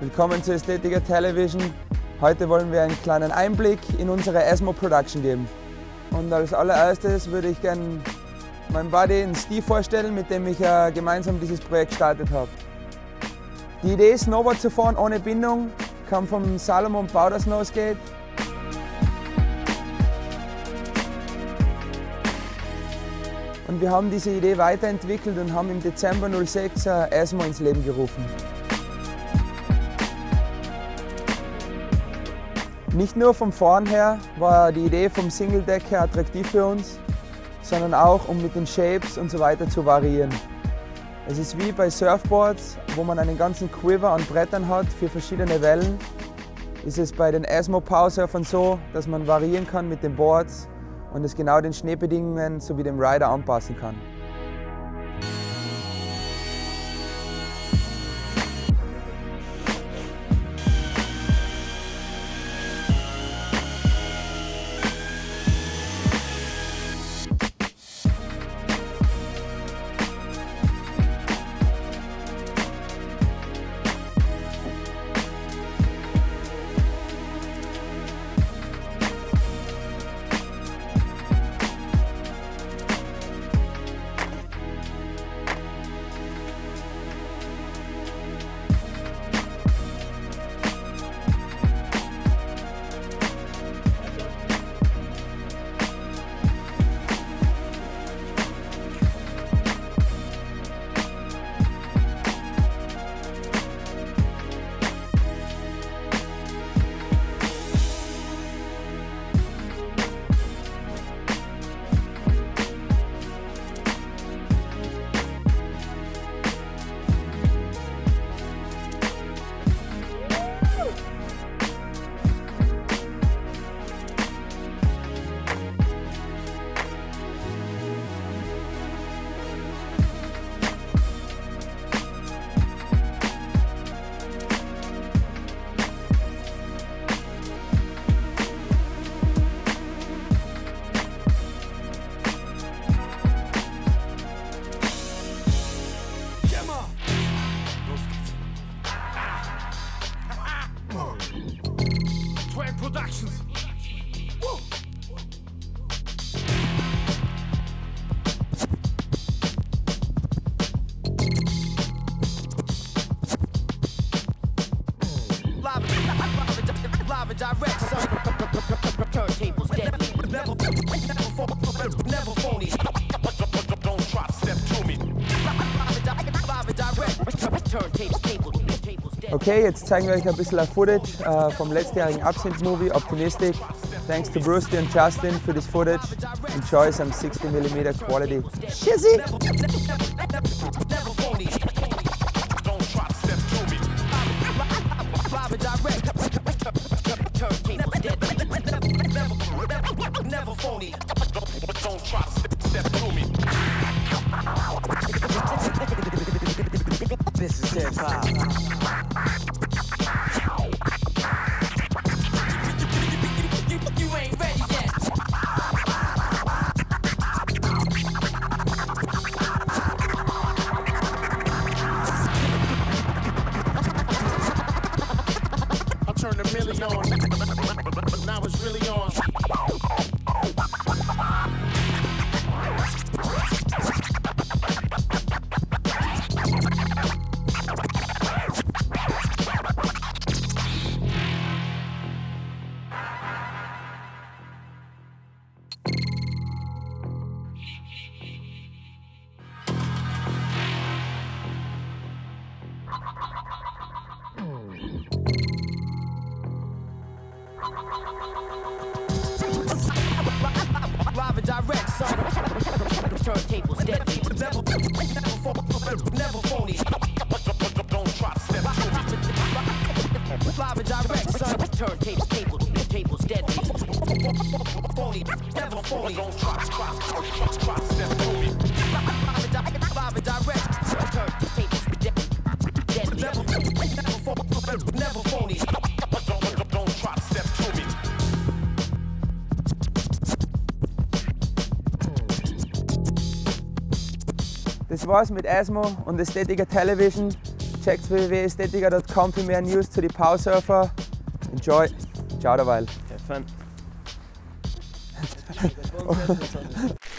Willkommen zu Ästhetiker Television. Heute wollen wir einen kleinen Einblick in unsere Asmo Production geben. Und als allererstes würde ich gerne meinen Buddy, den Steve, vorstellen, mit dem ich gemeinsam dieses Projekt gestartet habe. Die Idee, Snowboard zu fahren ohne Bindung, kam vom Salomon Powder Snowskate. Und wir haben diese Idee weiterentwickelt und haben im Dezember 06 äh, Asmo ins Leben gerufen. Nicht nur vom Fahren her war die Idee vom Single Deck her attraktiv für uns, sondern auch um mit den Shapes und so weiter zu variieren. Es ist wie bei Surfboards, wo man einen ganzen Quiver an Brettern hat für verschiedene Wellen, ist es bei den Asmo Power Surfern so, dass man variieren kann mit den Boards und es genau den Schneebedingungen sowie dem Rider anpassen kann. Productions. And direct. Turntables deadly. Never, never, phony. Don't try step to me. Live and direct. Okay, jetzt zeigen wir euch ein bisschen Footage äh, vom letztjährigen Absinthe-Movie Optimistic. Thanks to Brucey und Justin für das Footage. Enjoy some 60mm quality. Shizzy! This is hip hop. Million on. Now it's really on. Live and direct, son. Turntables deadly. Never, never. Don't try to. Live and direct, son. Turntables, tables. Phony, never. Don't try, try, try, try step Das war's mit ÄSMO und Ästhetiker Television. Checkt www.aesthetiker.com für mehr News zu den Powdersurfer. Enjoy. Ciao derweil. Have fun.